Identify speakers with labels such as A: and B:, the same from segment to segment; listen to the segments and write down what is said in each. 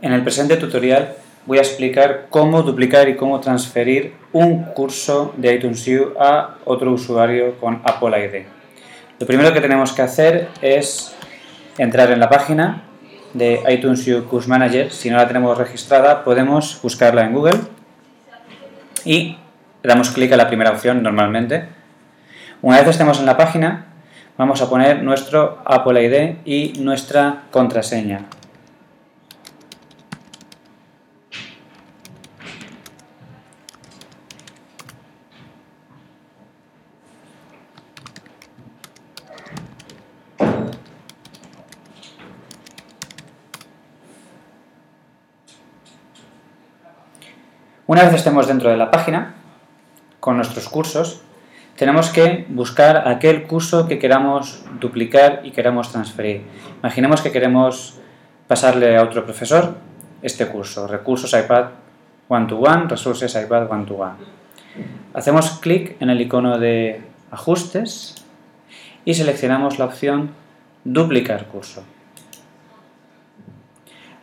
A: En el presente tutorial voy a explicar cómo duplicar y cómo transferir un curso de iTunes U a otro usuario con Apple ID. Lo primero que tenemos que hacer es entrar en la página de iTunes U Course Manager. Si no la tenemos registrada, podemos buscarla en Google y damos clic a la primera opción normalmente. Una vez estemos en la página, vamos a poner nuestro Apple ID y nuestra contraseña. Una vez estemos dentro de la página, con nuestros cursos, tenemos que buscar aquel curso que queramos duplicar y queramos transferir. Imaginemos que queremos pasarle a otro profesor este curso, recursos iPad One-to-One, Resources iPad One-to-One. Hacemos clic en el icono de ajustes y seleccionamos la opción duplicar curso.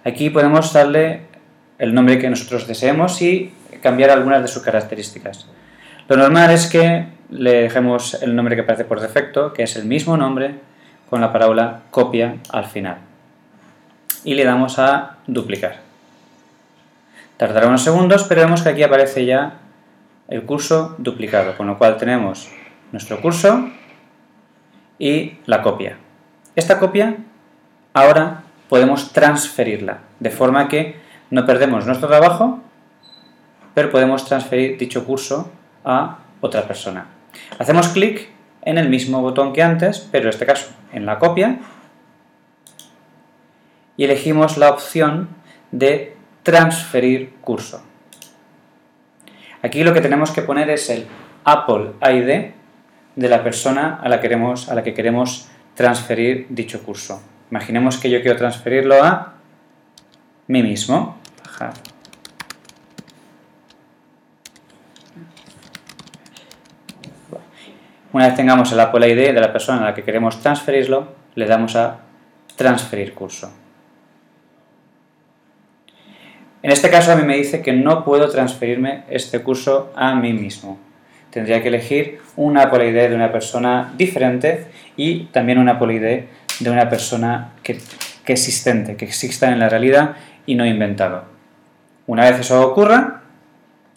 A: Aquí podemos darle el nombre que nosotros deseemos y cambiar algunas de sus características. Lo normal es que le dejemos el nombre que aparece por defecto, que es el mismo nombre con la palabra copia al final. Y le damos a duplicar. Tardará unos segundos, pero vemos que aquí aparece ya el curso duplicado, con lo cual tenemos nuestro curso y la copia. Esta copia ahora podemos transferirla, de forma que no perdemos nuestro trabajo, pero podemos transferir dicho curso a otra persona. Hacemos clic en el mismo botón que antes, pero en este caso en la copia, y elegimos la opción de transferir curso. Aquí lo que tenemos que poner es el Apple ID de la persona a la, a la que queremos transferir dicho curso. Imaginemos que yo quiero transferirlo a mí mismo. Una vez tengamos el Apple ID de la persona a la que queremos transferirlo, le damos a transferir curso. En este caso a mí me dice que no puedo transferirme este curso a mí mismo. Tendría que elegir un Apple ID de una persona diferente y también un Apple ID de una persona que, que existente, que exista en la realidad y no inventado. Una vez eso ocurra,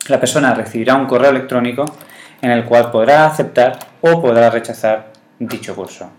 A: la persona recibirá un correo electrónico en el cual podrá aceptar o podrá rechazar dicho curso.